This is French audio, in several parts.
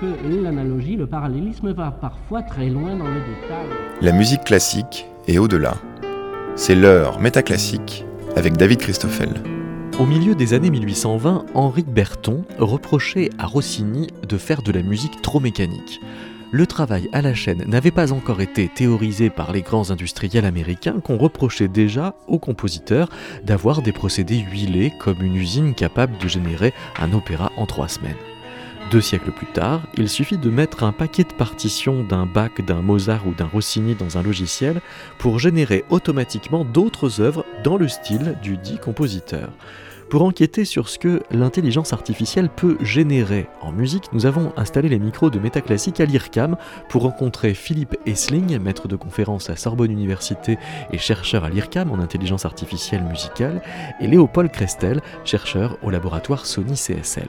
que l'analogie, le parallélisme va parfois très loin dans le détail. La musique classique est au-delà. C'est l'heure métaclassique avec David Christoffel. Au milieu des années 1820, Henri Berton reprochait à Rossini de faire de la musique trop mécanique. Le travail à la chaîne n'avait pas encore été théorisé par les grands industriels américains qu'on reprochait déjà aux compositeurs d'avoir des procédés huilés comme une usine capable de générer un opéra en trois semaines. Deux siècles plus tard, il suffit de mettre un paquet de partitions d'un Bach, d'un Mozart ou d'un Rossini dans un logiciel pour générer automatiquement d'autres œuvres dans le style du dit compositeur. Pour enquêter sur ce que l'intelligence artificielle peut générer en musique, nous avons installé les micros de Métaclassique à l'IRCAM pour rencontrer Philippe Essling, maître de conférence à Sorbonne Université et chercheur à l'IRCAM en intelligence artificielle musicale, et Léopold Crestel, chercheur au laboratoire Sony CSL.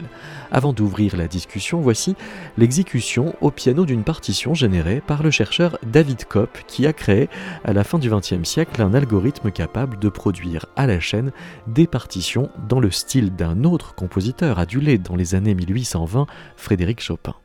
Avant d'ouvrir la discussion, voici l'exécution au piano d'une partition générée par le chercheur David Kopp qui a créé à la fin du XXe siècle un algorithme capable de produire à la chaîne des partitions dans le style d'un autre compositeur adulé dans les années 1820, Frédéric Chopin.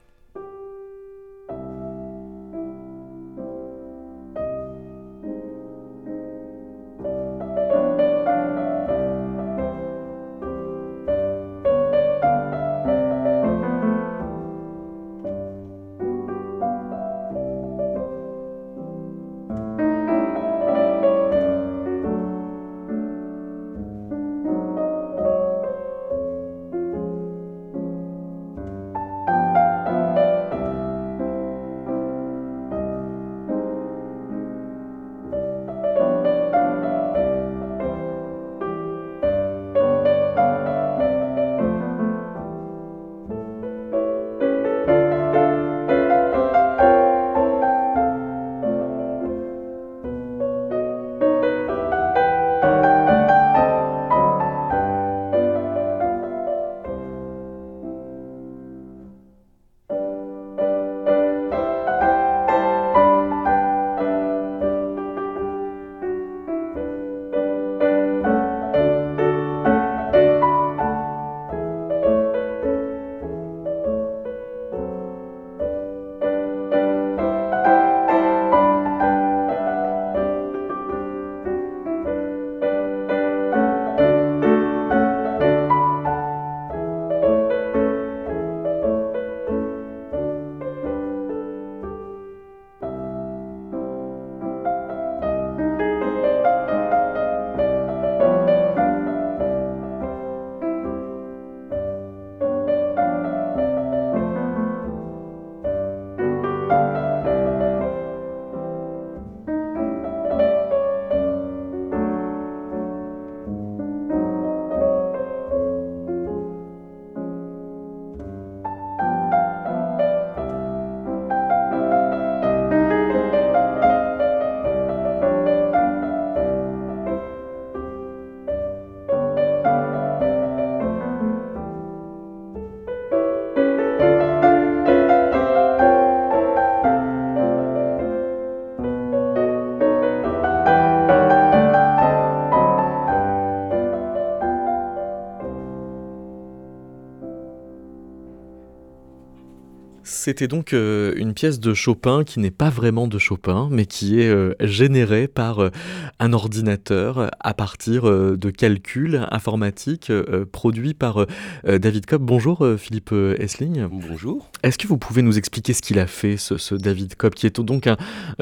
C'était donc euh, une pièce de Chopin qui n'est pas vraiment de Chopin, mais qui est euh, générée par euh, un ordinateur à partir de calculs informatiques produits par David Cobb. Bonjour Philippe Essling. Bonjour. Est-ce que vous pouvez nous expliquer ce qu'il a fait, ce, David Cobb, qui est donc un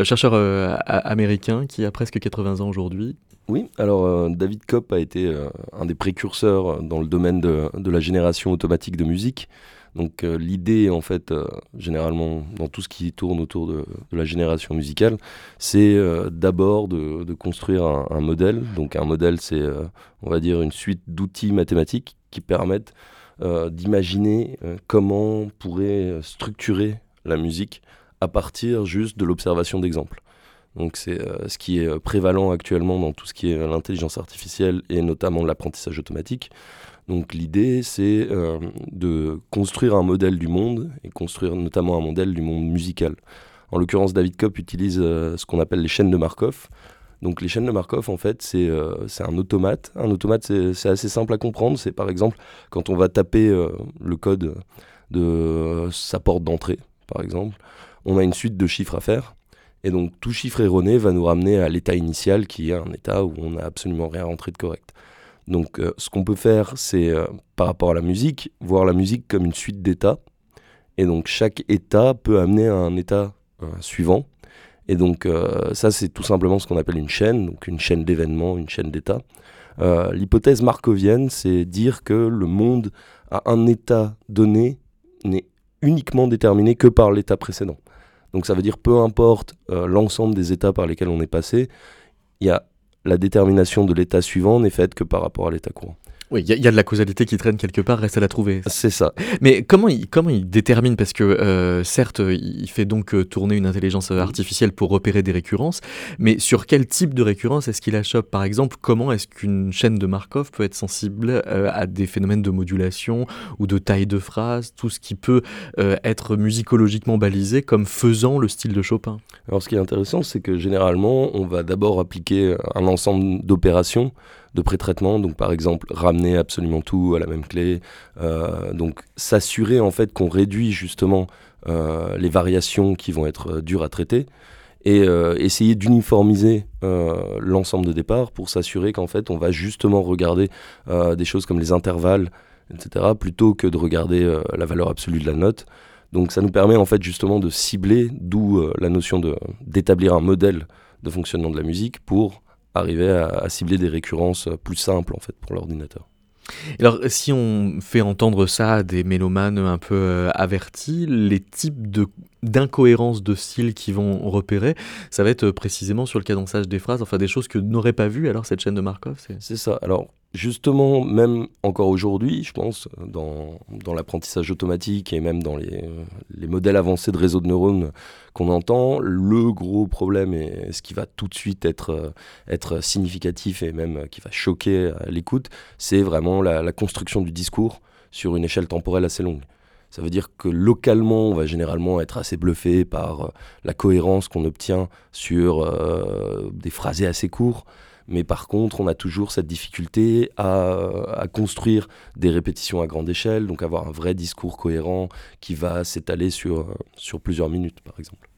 chercheur américain qui a presque 80 ans aujourd'hui? Oui, alors David Kopp a été un des précurseurs dans le domaine de, de, la génération automatique de musique. Donc euh, l'idée, en fait, euh, généralement, dans tout ce qui tourne autour de, la génération musicale, c'est euh, d'abord de, construire un, modèle. Donc un modèle, c'est, on va dire, une suite d'outils mathématiques qui permettent d'imaginer comment on pourrait structurer la musique à partir juste de l'observation d'exemples. Donc c'est ce qui est prévalent actuellement dans tout ce qui est l'intelligence artificielle et notamment l'apprentissage automatique. Donc l'idée, c'est euh, de construire un modèle du monde, et construire notamment un modèle du monde musical. En l'occurrence, David Kopp utilise euh, ce qu'on appelle les chaînes de Markov. Donc les chaînes de Markov, en fait, c'est euh, un automate. Un automate, c'est assez simple à comprendre. C'est par exemple quand on va taper le code de sa porte d'entrée, par exemple, on a une suite de chiffres à faire. Et donc tout chiffre erroné va nous ramener à l'état initial qui est un état où on n'a absolument rien rentré de correct. Donc euh, ce qu'on peut faire, c'est euh, par rapport à la musique, voir la musique comme une suite d'états. Et donc chaque état peut amener à un état euh, suivant. Et donc ça, c'est tout simplement ce qu'on appelle une chaîne, donc une chaîne d'événements, une chaîne d'états. L'hypothèse markovienne, c'est dire que le monde à un état donné n'est uniquement déterminé que par l'état précédent. Donc ça veut dire peu importe euh, l'ensemble des états par lesquels on est passé, il y a la détermination de l'état suivant n'est faite que par rapport à l'état courant. Oui, il y, a de la causalité qui traîne quelque part, reste à la trouver. C'est ça. Mais comment il, comment il détermine? Parce que euh, certes, il fait donc euh, tourner une intelligence artificielle pour repérer des récurrences, mais sur quel type de récurrence est-ce qu'il la chope Par exemple, comment est-ce qu'une chaîne de Markov peut être sensible euh, à des phénomènes de modulation ou de taille de phrase, tout ce qui peut être musicologiquement balisé comme faisant le style de Chopin? Alors ce qui est intéressant, c'est que généralement, on va d'abord appliquer un ensemble d'opérations de pré-traitement, donc par exemple ramener absolument tout à la même clé, euh, donc s'assurer en fait qu'on réduit justement euh, les variations qui vont être euh, dures à traiter et essayer d'uniformiser l'ensemble de départ pour s'assurer qu'en fait on va justement regarder des choses comme les intervalles, etc., plutôt que de regarder la valeur absolue de la note. Donc ça nous permet en fait justement de cibler, d'où la notion d'établir un modèle de fonctionnement de la musique pour arriver à, cibler des récurrences plus simples en fait pour l'ordinateur. Alors, si on fait entendre ça à des mélomanes un peu euh, avertis, les types de d'incohérences de style qui vont repérer, ça va être euh, précisément sur le cadençage des phrases, enfin des choses que n'aurait pas vu alors cette chaîne de Markov. C'est ça. Alors, justement, même encore aujourd'hui, je pense, dans, l'apprentissage automatique et même dans les, les, modèles avancés de réseau de neurones qu'on entend, le gros problème et ce qui va tout de suite être, être significatif et même qui va choquer à l'écoute, c'est vraiment la, construction du discours sur une échelle temporelle assez longue. Ça veut dire que localement, on va généralement être assez bluffé par euh, la cohérence qu'on obtient sur euh, des phrasés assez courts. Mais par contre, on a toujours cette difficulté à, construire des répétitions à grande échelle, donc avoir un vrai discours cohérent qui va s'étaler sur, sur plusieurs minutes, par exemple.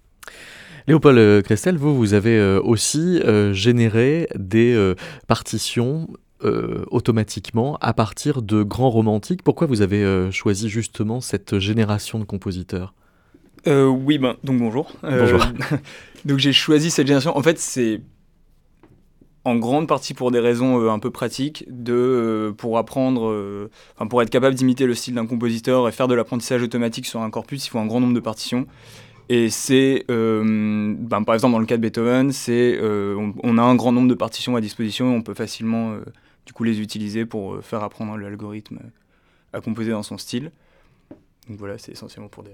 Léopold Crestel, vous, vous avez euh, aussi euh, généré des euh, partitions automatiquement à partir de grands romantiques. Pourquoi vous avez choisi justement cette génération de compositeurs? Oui, ben, donc bonjour. Bonjour. donc j'ai choisi cette génération. En fait, c'est en grande partie pour des raisons euh, un peu pratiques, de, euh, pour apprendre, euh, pour être capable d'imiter le style d'un compositeur et faire de l'apprentissage automatique sur un corpus, il faut un grand nombre de partitions. Et c'est, ben, par exemple, dans le cas de Beethoven, c'est, on, a un grand nombre de partitions à disposition et on peut facilement du coup les utiliser pour faire apprendre l'algorithme à composer dans son style. Donc voilà, c'est essentiellement pour des.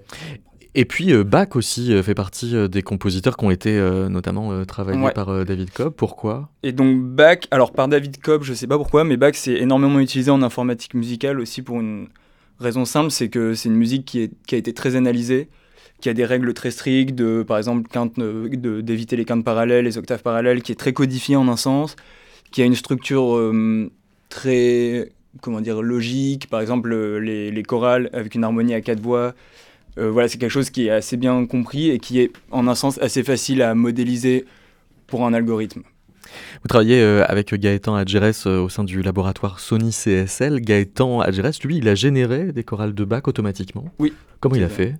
Et puis euh, Bach aussi euh, fait partie euh, des compositeurs qui ont été notamment travaillés par David Cobb. Pourquoi? Et donc Bach, alors par David Cobb, je sais pas pourquoi, mais Bach c'est énormément utilisé en informatique musicale aussi pour une raison simple, c'est que c'est une musique qui, est, qui, a été très analysée, qui a des règles très strictes, de, par exemple d'éviter les quintes parallèles, les octaves parallèles, qui est très codifiée en un sens, qui a une structure très comment dire, logique, par exemple les, les, chorales avec une harmonie à quatre voix. Euh, voilà, c'est quelque chose qui est assez bien compris et qui est en un sens assez facile à modéliser pour un algorithme. Vous travaillez euh, avec Gaëtan Adjeres euh, au sein du laboratoire Sony CSL. Gaëtan Adjeres, lui, il a généré des chorales de Bach automatiquement. Oui. Comment il a fait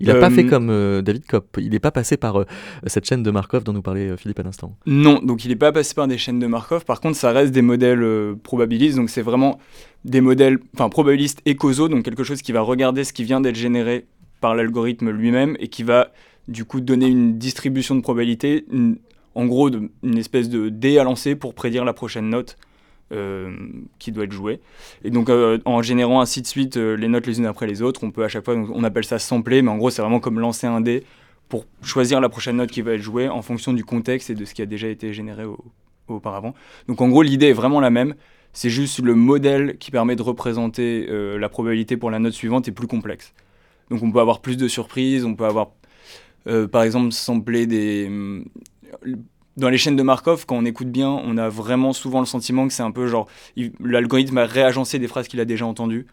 il n'a pas fait comme David Kopp. Il n'est pas passé par cette chaîne de Markov dont nous parlait Philippe à l'instant. Non, donc il n'est pas passé par des chaînes de Markov. Par contre, ça reste des modèles probabilistes. Donc c'est vraiment des modèles, enfin probabilistes et causaux. Donc quelque chose qui va regarder ce qui vient d'être généré par l'algorithme lui-même et qui va du coup donner une distribution de probabilité, en gros une espèce de dé à lancer pour prédire la prochaine note euh, qui doit être jouée. Et donc euh, en générant ainsi de suite euh, les notes les unes après les autres, on peut à chaque fois, on appelle ça sampler, mais en gros c'est vraiment comme lancer un dé pour choisir la prochaine note qui va être jouée en fonction du contexte et de ce qui a déjà été généré auparavant. Donc en gros l'idée est vraiment la même, c'est juste le modèle qui permet de représenter la probabilité pour la note suivante est plus complexe. Donc on peut avoir plus de surprises, on peut avoir par exemple sampler des... Dans les chaînes de Markov, quand on écoute bien, on a vraiment souvent le sentiment que c'est un peu genre l'algorithme a réagencé des phrases qu'il a déjà entendues.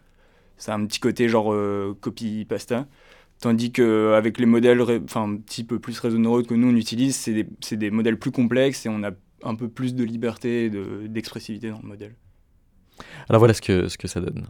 A un petit côté genre copie pasta. Tandis qu'avec les modèles un petit peu plus réseau que nous on utilise, c'est des, modèles plus complexes et on a un peu plus de liberté d'expressivité dans le modèle. Alors voilà ce que ça donne.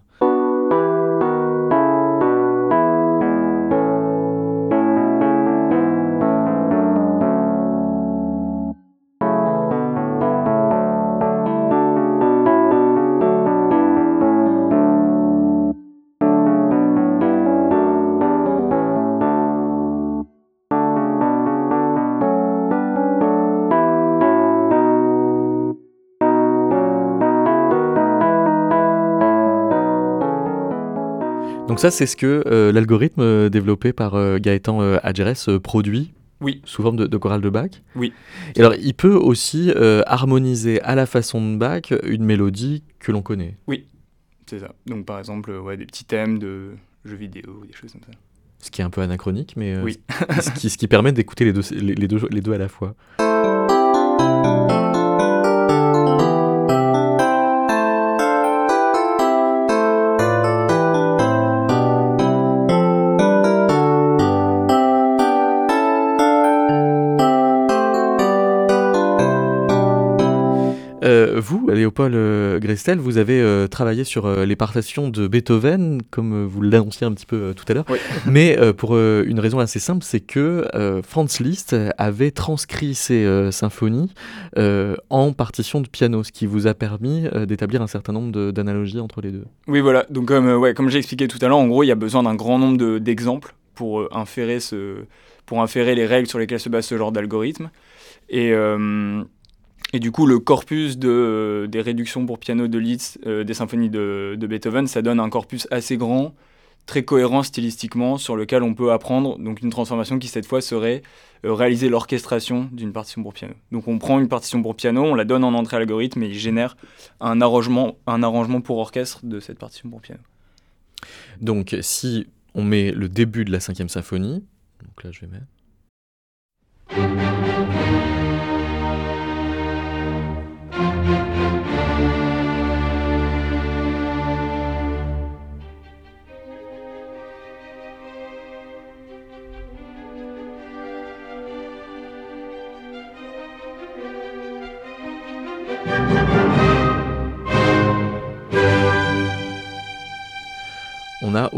Donc ça, c'est ce que euh, l'algorithme euh, développé par euh, Gaëtan Adjeres produit oui. Sous forme de, chorale de Bach Oui. Et alors, il peut aussi harmoniser à la façon de Bach une mélodie que l'on connaît. Oui, c'est ça. Donc, par exemple, ouais, des petits thèmes de jeux vidéo, des choses comme ça. Ce qui est un peu anachronique, mais oui. ce, qui, ce, qui, permet d'écouter les deux, les, deux, les deux à la fois. vous, Léopold euh, Grestel, vous avez euh, travaillé sur euh, les partitions de Beethoven, comme vous l'annonciez un petit peu tout à l'heure, mais pour une raison assez simple, c'est que Franz Liszt avait transcrit ses symphonies en partition de piano, ce qui vous a permis d'établir un certain nombre d'analogies entre les deux. Oui, voilà. Donc, comme, ouais, comme j'ai expliqué tout à l'heure, en gros, il y a besoin d'un grand nombre d'exemples pour inférer ce, pour inférer les règles sur lesquelles se base ce genre d'algorithme. Et et du coup, le corpus de, des réductions pour piano de Liszt, euh, des symphonies de, Beethoven, ça donne un corpus assez grand, très cohérent stylistiquement, sur lequel on peut apprendre donc une transformation qui cette fois serait euh, réaliser l'orchestration d'une partition pour piano. Donc on prend une partition pour piano, on la donne en entrée à l'algorithme et il génère un arrangement, un arrangement pour orchestre de cette partition pour piano. Donc si on met le début de la cinquième symphonie, donc là je vais mettre.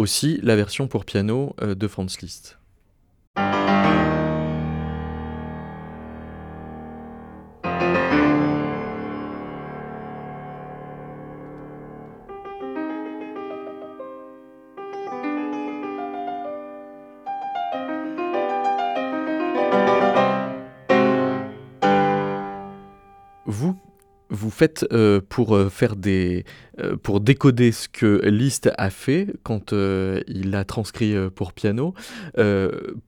Aussi la version pour piano euh, de Franz Liszt. Faites euh, pour euh, faire des euh, pour décoder ce que Liszt a fait quand il a transcrit pour piano,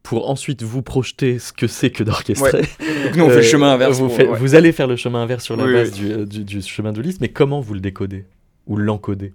pour ensuite vous projeter ce que c'est que d'orchestrer. Donc nous on fait le chemin inverse. Vous, vous, allez faire le chemin inverse sur la base Du, du, du, chemin de Liszt, mais comment vous le décodez ou l'encodez?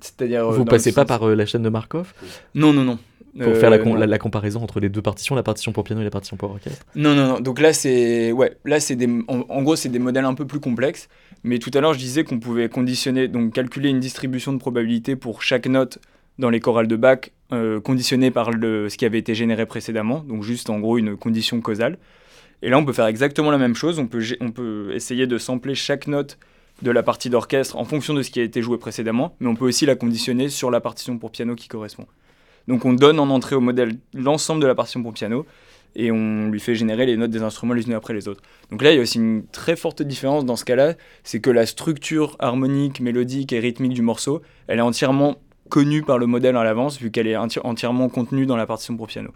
C'est-à-dire. Vous passez pas par la chaîne de Markov? Non, non, non. Pour faire euh, la, comparaison entre les deux partitions, la partition pour piano et la partition pour orchestre Non, non, non. Donc là, c'est. Ouais, là, c'est des. En, gros, c'est des modèles un peu plus complexes. Mais tout à l'heure, je disais qu'on pouvait conditionner, donc calculer une distribution de probabilité pour chaque note dans les chorales de Bach, euh, conditionnée par le, ce qui avait été généré précédemment. Donc juste, en gros, une condition causale. Et là, on peut faire exactement la même chose. On peut, on peut essayer de sampler chaque note de la partie d'orchestre en fonction de ce qui a été joué précédemment, mais on peut aussi la conditionner sur la partition pour piano qui correspond. Donc on donne en entrée au modèle l'ensemble de la partition pour piano et on lui fait générer les notes des instruments les unes après les autres. Donc là, il y a aussi une très forte différence dans ce cas-là, c'est que la structure harmonique, mélodique et rythmique du morceau, elle est entièrement connue par le modèle à l'avance, vu qu'elle est entièrement contenue dans la partition pour piano.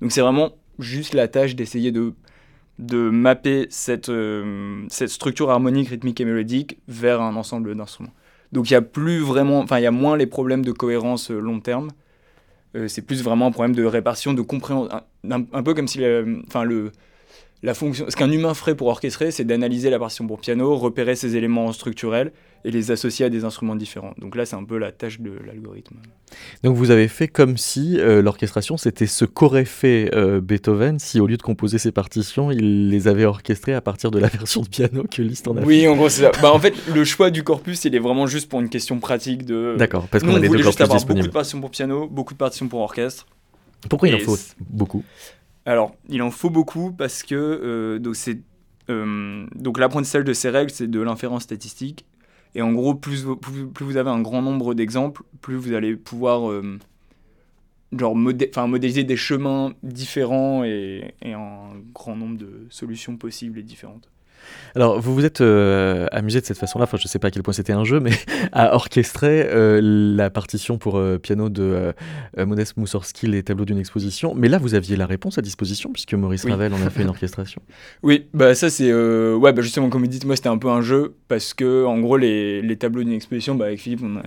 Donc c'est vraiment juste la tâche d'essayer de, mapper cette, euh, cette structure harmonique, rythmique et mélodique vers un ensemble d'instruments. Donc il y a plus vraiment, enfin il y a moins les problèmes de cohérence euh, long terme, euh, c'est plus vraiment un problème de répartition, de compréhension. Un, peu comme si enfin, le, la fonction, ce qu'un humain ferait pour orchestrer, c'est d'analyser la partition pour piano, repérer ses éléments structurels et les associer à des instruments différents. Donc là, c'est un peu la tâche de l'algorithme. Donc vous avez fait comme si euh, l'orchestration, c'était ce qu'aurait fait euh, Beethoven si au lieu de composer ses partitions, il les avait orchestrées à partir de la version de piano que Liszt en a Oui, en gros, c'est ça. bah, en fait, le choix du corpus, il est vraiment juste pour une question pratique de... D'accord, parce qu'on a les deux corpus avoir disponibles. beaucoup de partitions pour piano, beaucoup de partitions pour orchestre. Pourquoi il en faut beaucoup? Alors, il en faut beaucoup parce que euh, donc c'est euh, donc l'apprentissage de ces règles, c'est de l'inférence statistique. Et en gros, plus, vous- avez un grand nombre d'exemples, plus vous allez pouvoir euh, modéliser des chemins différents et un grand nombre de solutions possibles et différentes. Alors, vous vous êtes euh, amusé de cette façon-là, enfin je sais pas à quel point c'était un jeu, mais à orchestrer euh, la partition pour euh, piano de Modeste Moussorski, les tableaux d'une exposition. Mais là, vous aviez la réponse à disposition, puisque Maurice Oui. Ravel en a fait une orchestration. Oui, bah ça c'est ouais bah justement comme vous dites moi c'était un peu un jeu parce que en gros les, les tableaux d'une exposition bah avec Philippe on a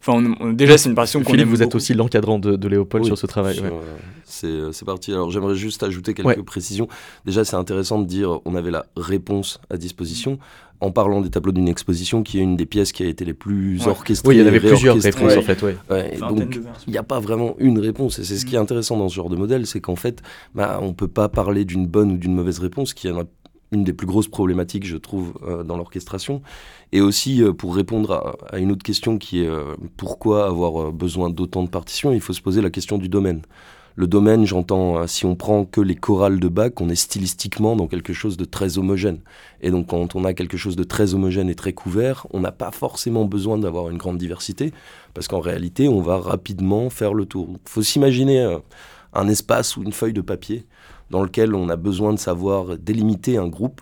enfin on- on- déjà c'est une partition qu'on Philippe, vous êtes aussi l'encadrant de, de Léopold Oui, sur ce travail. sur, ouais. euh, c'est, euh, c'est parti. Alors j'aimerais juste ajouter quelques Ouais. précisions. Déjà, c'est intéressant de dire on avait la réponse à disposition en parlant des tableaux d'une exposition qui est une des pièces qui a été les plus Ouais. orchestrées. Oui, il y en avait plusieurs réponses Ouais. en fait, ouais. Et donc il n'y a pas vraiment une réponse. Et c'est ce qui est intéressant dans ce genre de modèle, c'est qu'en fait, bah, on ne peut pas parler d'une bonne ou d'une mauvaise réponse, qui est un- une des plus grosses problématiques, je trouve, euh, dans l'orchestration. Et aussi, euh, pour répondre à, une autre question qui est euh, pourquoi avoir besoin d'autant de partitions, il faut se poser la question du domaine. Le domaine, j'entends, si on prend que les chorales de Bach, on est stylistiquement dans quelque chose de très homogène. Et donc, quand on a quelque chose de très homogène et très couvert, on n'a pas forcément besoin d'avoir une grande diversité, parce qu'en réalité, on va rapidement faire le tour. Il faut s'imaginer un espace ou une feuille de papier dans lequel on a besoin de savoir délimiter un groupe.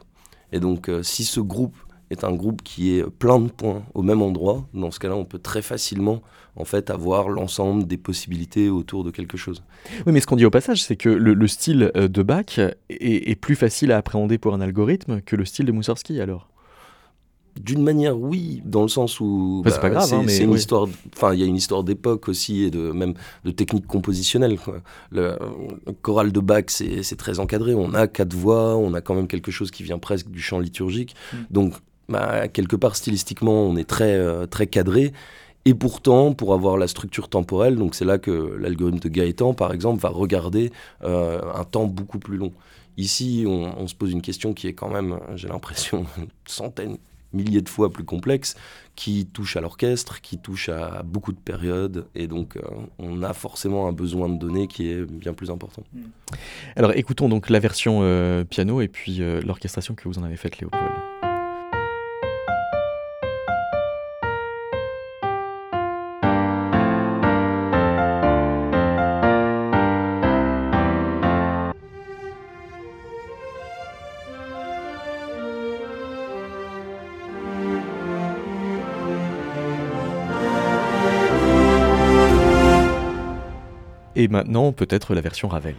Et donc, euh, si ce groupe est un groupe qui est plein de points au même endroit, dans ce cas-là, on peut très facilement en fait avoir l'ensemble des possibilités autour de quelque chose. Oui, mais ce qu'on dit au passage, c'est que le, le style euh, de Bach est, est plus facile à appréhender pour un algorithme que le style de Moussorski alors. D'une manière, oui, dans le sens où Bah, c'est pas grave, c'est hein, mais c'est une oui. histoire. Enfin, il y a une histoire d'époque aussi et de même de technique compositionnelle. quoi. Le euh, choral de Bach, c'est c'est très encadré. On a quatre voix, on a quand même quelque chose qui vient presque du chant liturgique. Mm. Donc, bah, quelque part stylistiquement, on est très euh, très cadré. Et pourtant, pour avoir la structure temporelle, donc c'est là que l'algorithme de Gaëtan, par exemple, va regarder euh, un temps beaucoup plus long. Ici, on, on se pose une question qui est quand même, j'ai l'impression, une centaine, milliers de fois plus complexe, qui touche à l'orchestre, qui touche à beaucoup de périodes, et donc euh, on a forcément un besoin de données qui est bien plus important. Alors écoutons donc la version euh, piano et puis euh, l'orchestration que vous en avez faite Léopold. Et maintenant peut-être la version Ravel.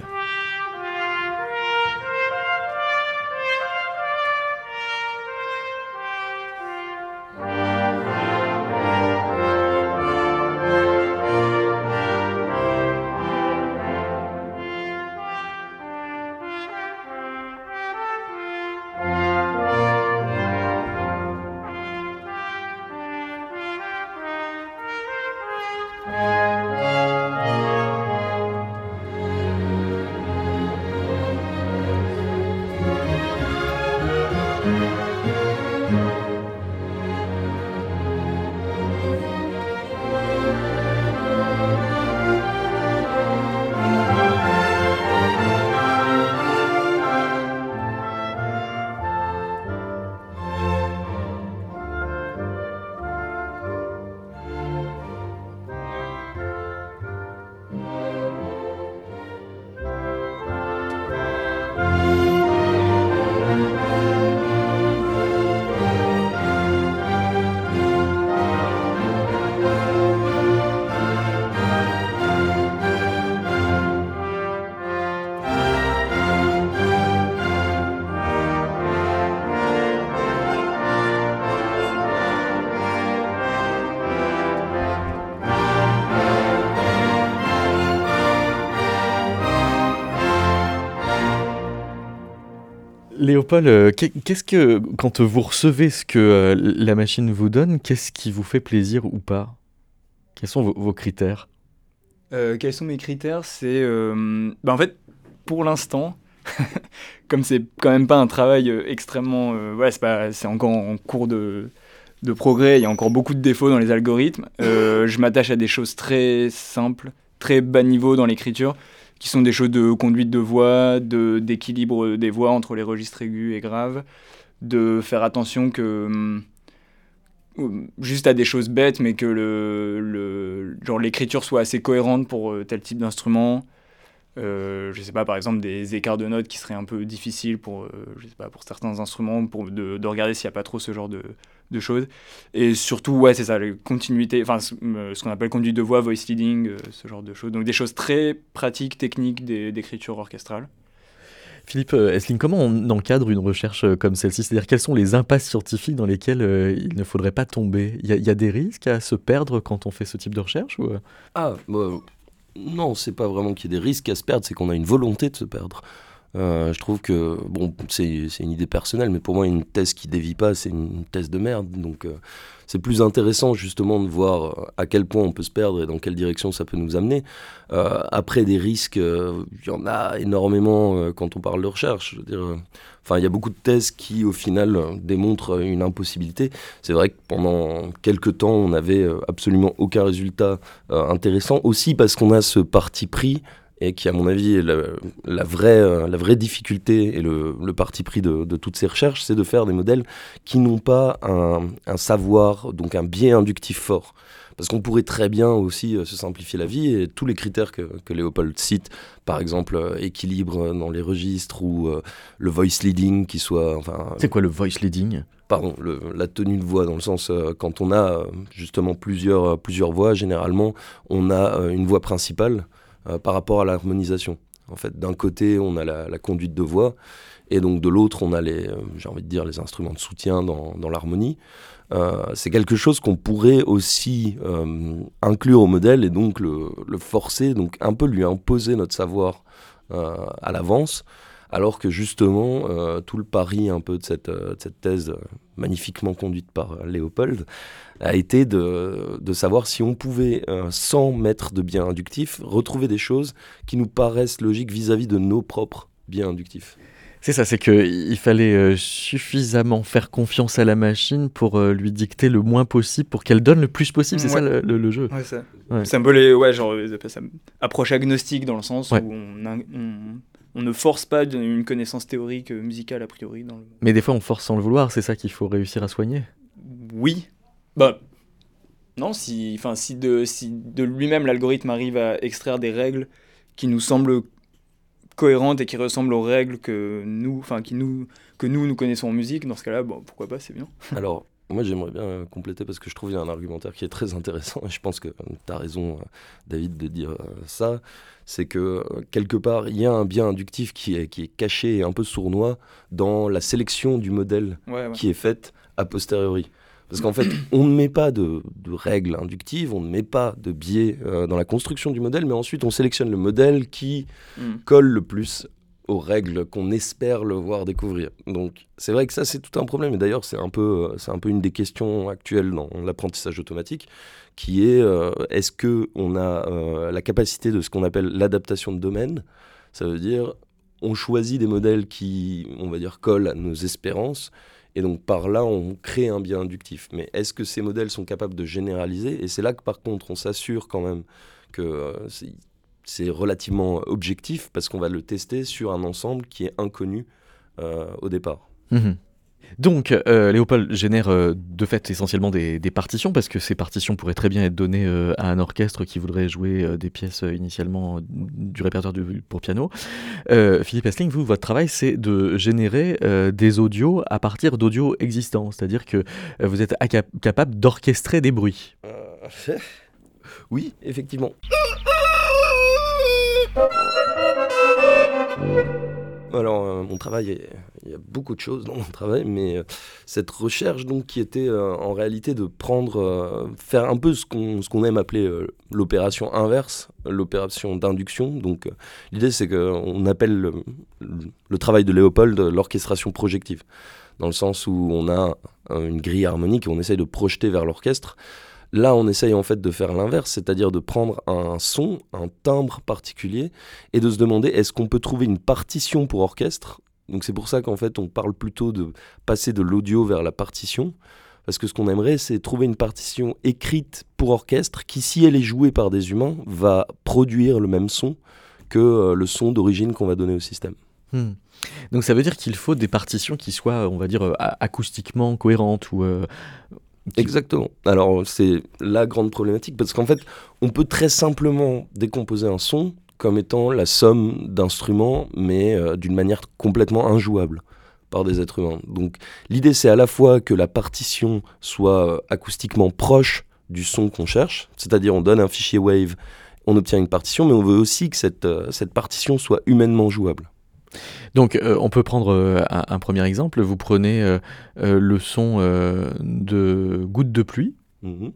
Léopold, qu'est-ce que, quand vous recevez ce que la machine vous donne, qu'est-ce qui vous fait plaisir ou pas? Quels sont vos, critères? Quels sont mes critères? C'est. Bah, en fait, pour l'instant, comme c'est quand même pas un travail extrêmement. ouais, c'est encore en cours de, de progrès, il y a encore beaucoup de défauts dans les algorithmes. je m'attache à des choses très simples, très bas niveau dans l'écriture qui sont des choses de conduite de voix, d'équilibre des voix entre les registres aigus et graves, de faire attention que hum, hum, juste à des choses bêtes, mais que le, le l'écriture soit assez cohérente pour euh, tel type d'instrument. Euh, je sais pas, par exemple, des écarts de notes qui seraient un peu difficiles pour, euh, je sais pas, pour certains instruments, pour de, de regarder s'il n'y a pas trop ce genre de, de choses. Et surtout, ouais, c'est ça, la continuité, enfin, ce, euh, qu'on appelle conduite de voix, voice leading, euh, ce genre de choses. Donc des choses très pratiques, techniques d'écriture orchestrale. Philippe euh, Esling, comment on encadre une recherche comme celle-ci? C'est-à-dire quelles sont les impasses scientifiques dans lesquelles il ne faudrait pas tomber? Il y, a des risques à se perdre quand on fait ce type de recherche ou... Ah, bah, non, c'est pas vraiment qu'il y ait des risques à se perdre, c'est qu'on a une volonté de se perdre. Euh, je trouve que, bon, c'est une idée personnelle, mais pour moi, une thèse qui dévie pas, c'est une thèse de merde. Donc, euh, c'est plus intéressant justement de voir euh, à quel point on peut se perdre et dans quelle direction ça peut nous amener. après, des risques, il y en a énormément quand on parle de recherche. Enfin, il y a beaucoup de thèses qui, au final, démontrent une impossibilité. C'est vrai que pendant quelques temps, on n'avait absolument aucun résultat intéressant, aussi parce qu'on a ce parti pris et qui, à mon avis, est la, vraie, euh, la vraie difficulté et le, parti pris de, toutes ces recherches, c'est de faire des modèles qui n'ont pas un, savoir, donc un biais inductif fort. Parce qu'on pourrait très bien aussi euh, se simplifier la vie et tous les critères que, que Léopold cite, par exemple euh, équilibre dans les registres ou le voice leading qui soit... Enfin, c'est quoi le voice leading? Pardon, la tenue de voix dans le sens quand on a justement plusieurs, plusieurs voix, généralement on a une voix principale par rapport à l'harmonisation. En fait, d'un côté, on a la, conduite de voix, et donc de l'autre, on a les, euh, j'ai envie de dire, les instruments de soutien dans, l'harmonie. Euh, c'est quelque chose qu'on pourrait aussi inclure au modèle et donc le, forcer, donc un peu lui imposer notre savoir à l'avance, alors que justement tout le pari un peu de cette, de cette thèse magnifiquement conduite par Léopold, a été de, de savoir si on pouvait, euh, sans mettre de biens inductifs, retrouver des choses qui nous paraissent logiques vis-à-vis de nos propres biens inductifs. C'est ça, c'est qu'il fallait euh, suffisamment faire confiance à la machine pour euh, lui dicter le moins possible, pour qu'elle donne le plus possible. C'est ça le, jeu. Ouais, C'est un peu les, ouais, genre, ça, approche agnostique dans le sens où on, on, ne force pas une connaissance théorique musicale a priori. Dans Mais des fois, on force sans le vouloir. C'est ça qu'il faut réussir à soigner. Oui, bah, non, si, enfin, si de, si de lui-même l'algorithme arrive à extraire des règles qui nous semblent cohérentes et qui ressemblent aux règles que nous, enfin, qui nous, que nous, nous connaissons en musique, dans ce cas-là, bon, pourquoi pas, c'est bien. Alors, moi, j'aimerais bien compléter parce que je trouve qu'il y a un argumentaire qui est très intéressant et je pense que tu as raison, David, de dire euh, ça. C'est que euh, quelque part, il y a un bien inductif qui est, qui est caché et un peu sournois dans la sélection du modèle qui est faite a posteriori. Parce qu'en fait, on ne met pas de, règles inductives, on ne met pas de biais euh, dans la construction du modèle, mais ensuite on sélectionne le modèle qui mm. colle le plus aux règles qu'on espère le voir découvrir. Donc c'est vrai que ça c'est tout un problème, et d'ailleurs c'est un, peu, euh, c'est un peu une des questions actuelles dans l'apprentissage automatique, qui est euh, est-ce qu'on a la capacité de ce qu'on appelle l'adaptation de domaine? Ça veut dire on choisit des modèles qui, on va dire, collent à nos espérances, et donc par là, on crée un biais inductif. Mais est-ce que ces modèles sont capables de généraliser? Et c'est là que par contre, on s'assure quand même que euh, c'est relativement objectif parce qu'on va le tester sur un ensemble qui est inconnu euh, au départ. Mmh donc, euh, Léopold génère euh, de fait essentiellement des, partitions, parce que ces partitions pourraient très bien être données euh, à un orchestre qui voudrait jouer des pièces initialement du répertoire pour piano. Philippe Essling, vous, votre travail, c'est de générer des audios à partir d'audios existants, c'est-à-dire que vous êtes capable d'orchestrer des bruits. oui, effectivement. Alors euh, mon travail, il y a beaucoup de choses dans mon travail, mais euh, cette recherche donc qui était euh, en réalité de prendre, faire un peu ce qu'on aime appeler l'opération inverse, l'opération d'induction. Donc l'idée c'est qu'on appelle le, le, travail de Léopold l'orchestration projective, dans le sens où on a une grille harmonique et on essaye de projeter vers l'orchestre Là, on essaye en fait de faire l'inverse, c'est-à-dire de prendre un son, un timbre particulier, et de se demander est-ce qu'on peut trouver une partition pour orchestre? Donc c'est pour ça qu'en fait on parle plutôt de passer de l'audio vers la partition, parce que ce qu'on aimerait c'est trouver une partition écrite pour orchestre qui, si elle est jouée par des humains, va produire le même son que euh, le son d'origine qu'on va donner au système. Hmm. Donc ça veut dire qu'il faut des partitions qui soient, on va dire, euh, acoustiquement cohérentes ou euh, Exactement. Alors c'est la grande problématique parce qu'en fait, on peut très simplement décomposer un son comme étant la somme d'instruments, mais euh, d'une manière complètement injouable par des êtres humains. Donc l'idée c'est à la fois que la partition soit euh, acoustiquement proche du son qu'on cherche, c'est-à-dire on donne un fichier wave, on obtient une partition, mais on veut aussi que cette, euh, cette partition soit humainement jouable. Donc euh, on peut prendre euh, un, premier exemple. Vous prenez euh, le son de gouttes de pluie. Mhm.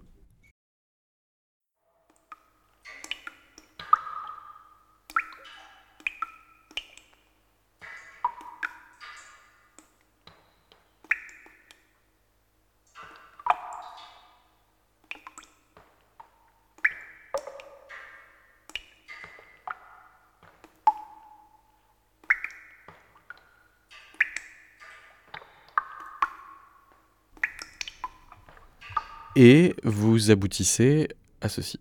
Et vous aboutissez à ceci.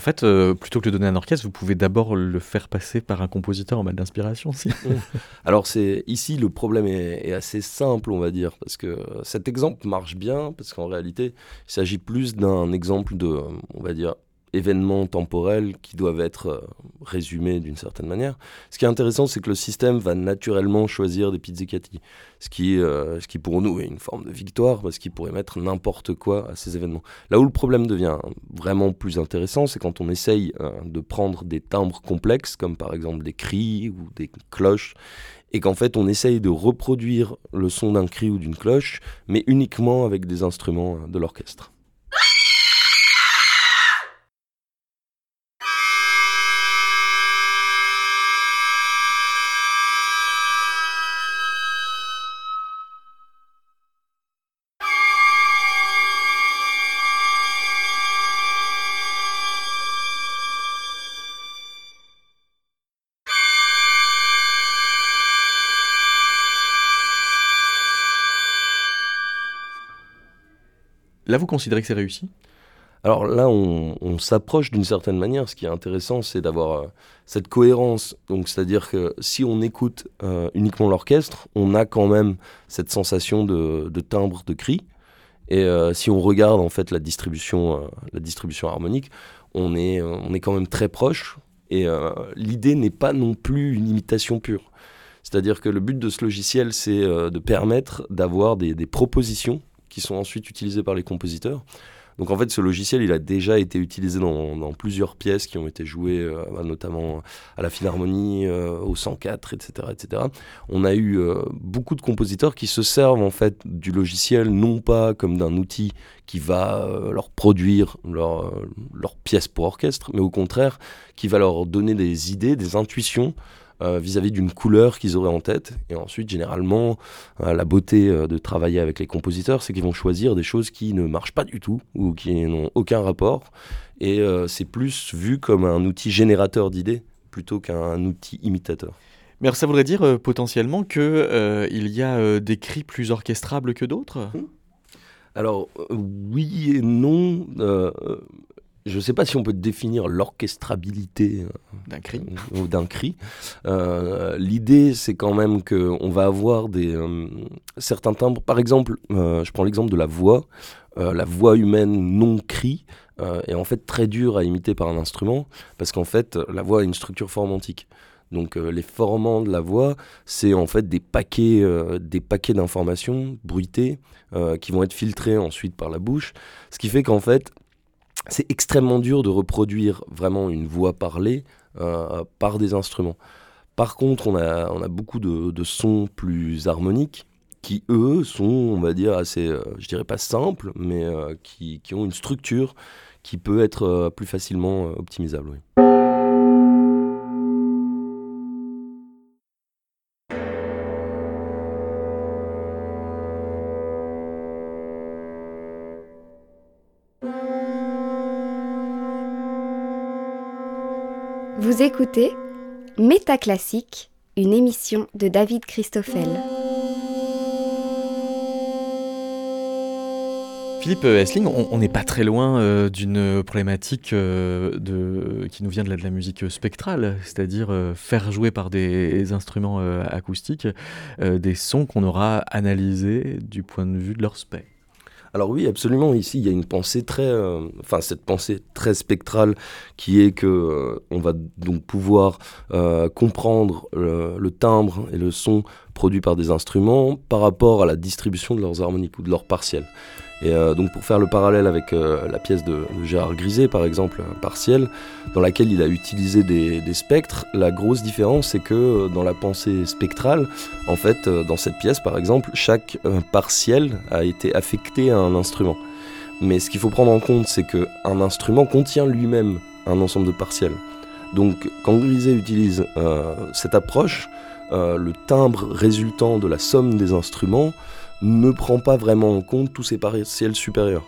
En fait, euh, plutôt que de donner un orchestre, vous pouvez d'abord le faire passer par un compositeur en mode d'inspiration. Alors c'est ici le problème est, assez simple, on va dire, parce que cet exemple marche bien, parce qu'en réalité, il s'agit plus d'un exemple de, on va dire, événements temporels qui doivent être euh, résumés d'une certaine manière. Ce qui est intéressant, c'est que le système va naturellement choisir des pizzicati, ce qui, euh, ce qui pour nous est une forme de victoire, parce qu'il pourrait mettre n'importe quoi à ces événements. Là où le problème devient vraiment plus intéressant, c'est quand on essaye euh, de prendre des timbres complexes, comme par exemple des cris ou des cloches, et qu'en fait on essaye de reproduire le son d'un cri ou d'une cloche, mais uniquement avec des instruments de l'orchestre. Là, vous considérez que c'est réussi? Alors là, on, s'approche d'une certaine manière. Ce qui est intéressant, c'est d'avoir euh, cette cohérence. Donc, c'est-à-dire que si on écoute euh, uniquement l'orchestre, on a quand même cette sensation de, timbre, de cri. Et euh, si on regarde en fait la distribution, la distribution harmonique, on est, on est quand même très proche. Et l'idée n'est pas non plus une imitation pure. C'est-à-dire que le but de ce logiciel, c'est de permettre d'avoir des propositions qui sont ensuite utilisés par les compositeurs. Donc en fait, ce logiciel, il a déjà été utilisé dans, plusieurs pièces qui ont été jouées, euh, notamment à la Philharmonie, euh, au 104, etc., etc. On a eu euh, beaucoup de compositeurs qui se servent en fait du logiciel non pas comme d'un outil qui va leur produire leur, pièce pour orchestre, mais au contraire qui va leur donner des idées, des intuitions euh, vis-à-vis d'une couleur qu'ils auraient en tête. Et ensuite, généralement, euh, la beauté euh, de travailler avec les compositeurs, c'est qu'ils vont choisir des choses qui ne marchent pas du tout ou qui n'ont aucun rapport. Et c'est plus vu comme un outil générateur d'idées plutôt qu'un outil imitateur. Mais ça voudrait dire potentiellement qu'il il y a des cris plus orchestrables que d'autres? Alors oui et non je ne sais pas si on peut définir l'orchestrabilité d'un cri. ou d'un cri. L'idée, c'est quand même qu'on va avoir des, certains timbres. Par exemple, je prends l'exemple de la voix. la voix humaine non cri est en fait très dure à imiter par un instrument parce qu'en fait, la voix a une structure formantique. Donc euh, les formants de la voix, c'est en fait des paquets, euh, des paquets d'informations bruitées euh, qui vont être filtrés ensuite par la bouche. Ce qui fait qu'en fait, c'est extrêmement dur de reproduire vraiment une voix parlée par des instruments. Par contre, on a, beaucoup de, sons plus harmoniques qui, eux, sont, on va dire, assez, je dirais pas simples, mais qui, qui, ont une structure qui peut être plus facilement optimisable. Vous écoutez Métaclassique, une émission de David Christoffel. Philippe Essling, on n'est pas très loin euh, d'une problématique euh, de, qui nous vient de la, musique spectrale, c'est-à-dire euh, faire jouer par des instruments acoustiques des sons qu'on aura analysés du point de vue de leur spectre. Alors oui, absolument. Ici, il y a une pensée très, euh, enfin cette pensée très spectrale qui est que euh, on va donc pouvoir euh, comprendre le, timbre et le son produits par des instruments par rapport à la distribution de leurs harmoniques ou de leurs partiels. Et euh, donc pour faire le parallèle avec euh, la pièce de, Gérard Griset, par exemple, Partiel, dans laquelle il a utilisé des, spectres, la grosse différence c'est que euh, dans la pensée spectrale, en fait, dans cette pièce par exemple, chaque partiel a été affecté à un instrument. Mais ce qu'il faut prendre en compte, c'est qu'un instrument contient lui-même un ensemble de partiels. Donc quand Griset utilise cette approche, le timbre résultant de la somme des instruments ne prend pas vraiment en compte tous ces partiels supérieurs.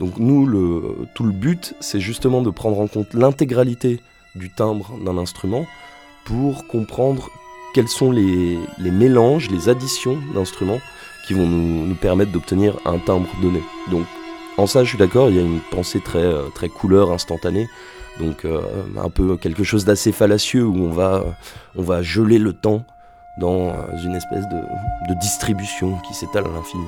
Donc nous, le, tout le but, c'est justement de prendre en compte l'intégralité du timbre d'un instrument pour comprendre quels sont les, mélanges, les additions d'instruments qui vont nous, permettre d'obtenir un timbre donné. Donc en ça, je suis d'accord, il y a une pensée très, euh, très couleur instantanée, donc euh, un peu quelque chose d'assez fallacieux où on va, on va geler le temps dans une espèce de, distribution qui s'étale à l'infini.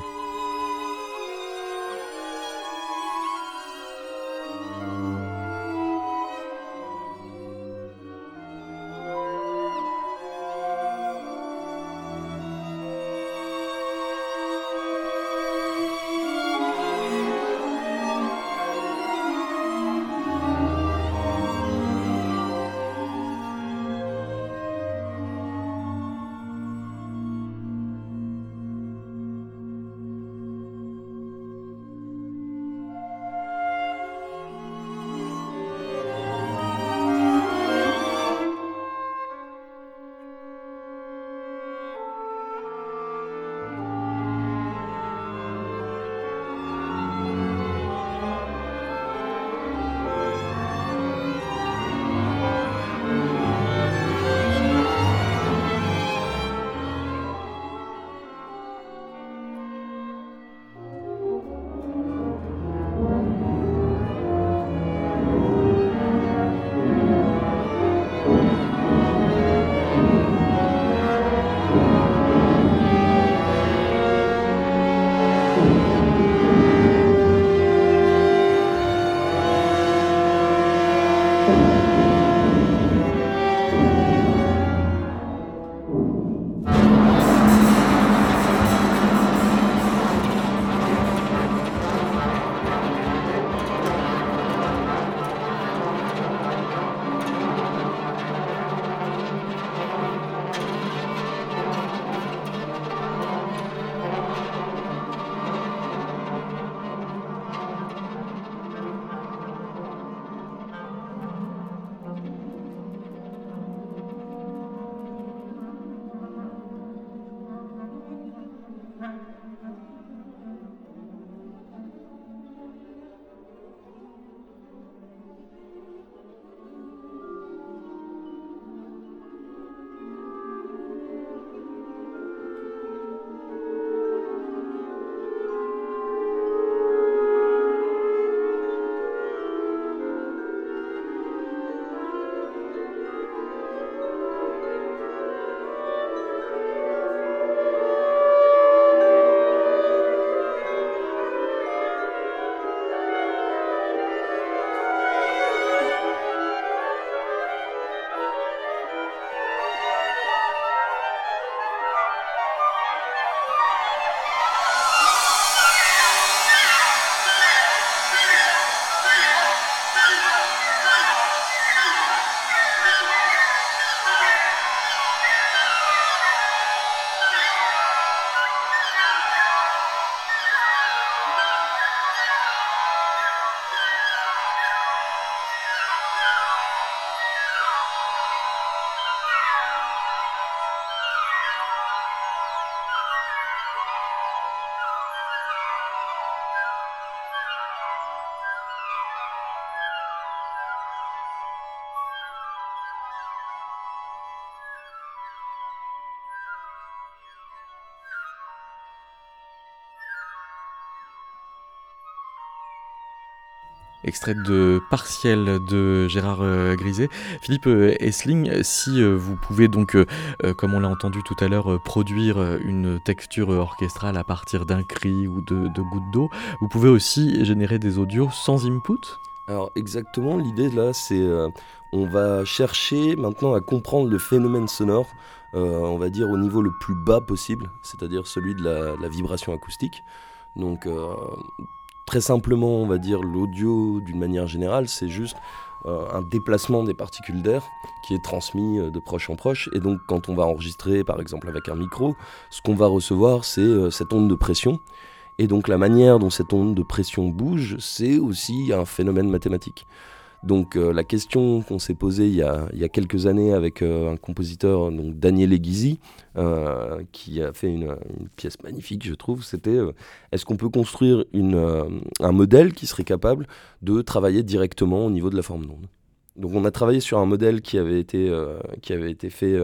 Extrait de Partiel de Gérard euh, Griset. Philippe euh, Essling, si euh, vous pouvez donc, comme on l'a entendu tout à l'heure, produire une texture orchestrale à partir d'un cri ou de, gouttes d'eau, vous pouvez aussi générer des audios sans input? Alors exactement, l'idée là, c'est on va chercher maintenant à comprendre le phénomène sonore, on va dire au niveau le plus bas possible, c'est-à-dire celui de la, vibration acoustique. Donc Très simplement, on va dire l'audio d'une manière générale, c'est juste euh, un déplacement des particules d'air qui est transmis euh, de proche en proche. Et donc quand on va enregistrer par exemple avec un micro, ce qu'on va recevoir c'est euh, cette onde de pression. Et donc la manière dont cette onde de pression bouge, c'est aussi un phénomène mathématique. Donc euh, la question qu'on s'est posée il y, a, quelques années avec euh, un compositeur, donc Daniel Eguizi, euh, qui a fait une, pièce magnifique, je trouve, c'était est-ce qu'on peut construire un modèle qui serait capable de travailler directement au niveau de la forme d'onde? Donc on a travaillé sur un modèle qui avait été, qui avait été fait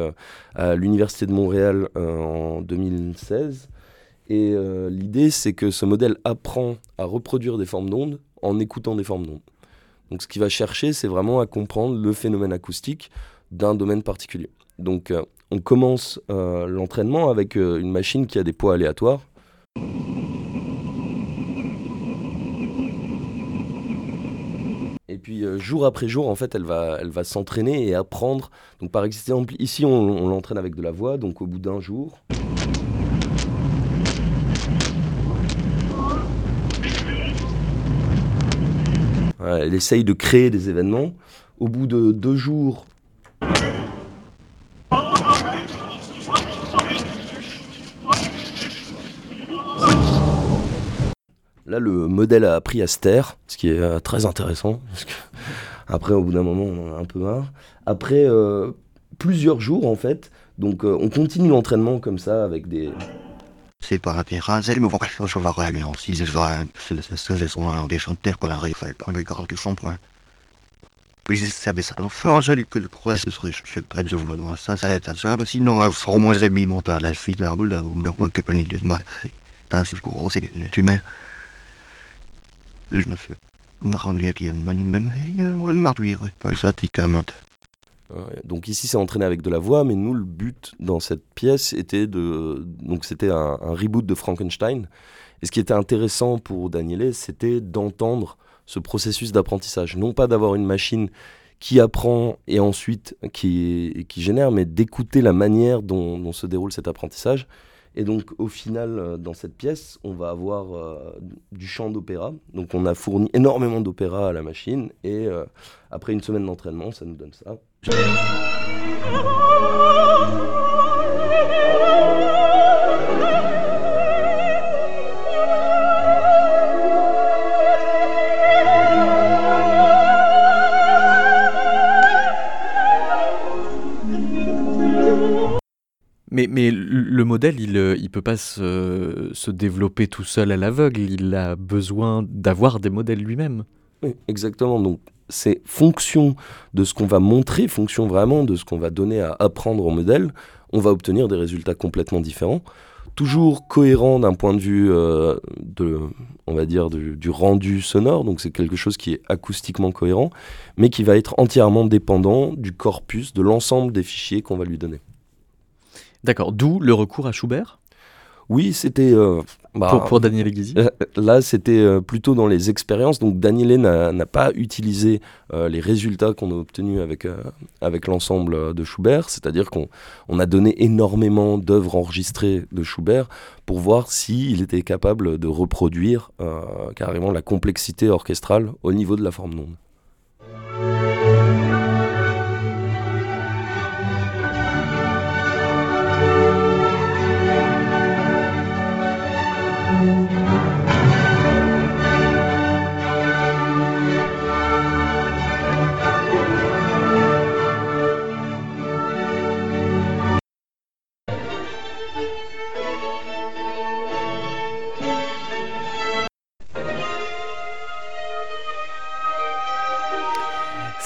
à l'Université de Montréal en 2016. Et l'idée, c'est que ce modèle apprend à reproduire des formes d'onde en écoutant des formes d'onde. Donc ce qu'il va chercher, c'est vraiment à comprendre le phénomène acoustique d'un domaine particulier. Donc euh, on commence euh, l'entraînement avec euh, une machine qui a des poids aléatoires. Et puis jour après jour, en fait, elle va, elle va s'entraîner et apprendre. Donc par exemple, ici, on, on l'entraîne avec de la voix. Donc au bout d'un jour, elle essaye de créer des événements. Au bout de deux jours, Là, le modèle a appris à se taire, ce qui est euh, très intéressant. après, au bout d'un moment, on en a un peu marre. Après euh, plusieurs jours, en fait, donc euh, on continue l'entraînement comme ça avec des, c'est pas le mouvement que je vais réagir. Si je dois, c'est ce sont des chanteurs qu'on arrive à faire, regarde qui sont point. Puis ça mais ça. Fort joli que le croix ce serait je pas je vous donne ça ça est ça sinon au moins aimer monter à la suite là là ou bien que plein de mal c'est le gros c'est tu mets je me fais me rendre bien qui même le martyr pas ça ticament donc ici c'est entraîné avec de la voix, mais nous le but dans cette pièce était de... Donc c'était un, reboot de Frankenstein. Et ce qui était intéressant pour Daniele, c'était d'entendre ce processus d'apprentissage. Non pas d'avoir une machine qui apprend et ensuite qui, qui génère, mais d'écouter la manière dont, se déroule cet apprentissage. Et donc au final, euh, dans cette pièce, on va avoir euh, du chant d'opéra. Donc on a fourni énormément d'opéra à la machine et euh, après une semaine d'entraînement, ça nous donne ça. Mais, mais, le modèle, il ne euh, peut pas se, se, développer tout seul à l'aveugle. Il a besoin d'avoir des modèles lui-même. Exactement. Donc, c'est fonction de ce qu'on va montrer, fonction vraiment de ce qu'on va donner à apprendre au modèle, on va obtenir des résultats complètement différents, toujours cohérents d'un point de vue euh, de, on va dire, du, rendu sonore, donc c'est quelque chose qui est acoustiquement cohérent, mais qui va être entièrement dépendant du corpus, de l'ensemble des fichiers qu'on va lui donner. D'accord, d'où le recours à Schubert? Oui, c'était. Euh, bah, pour, Daniel euh, Là, c'était euh, plutôt dans les expériences. Donc, Daniel n'a pas utilisé les résultats qu'on a obtenus avec, avec l'ensemble de Schubert. C'est-à-dire qu'on on a donné énormément d'œuvres enregistrées de Schubert pour voir s'il était capable de reproduire carrément la complexité orchestrale au niveau de la forme d'onde.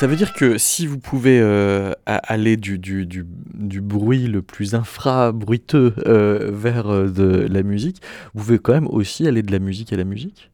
Ça veut dire que si vous pouvez euh, aller du, du, du, du, bruit le plus infra-bruiteux euh, vers euh, de la musique, vous pouvez quand même aussi aller de la musique à la musique?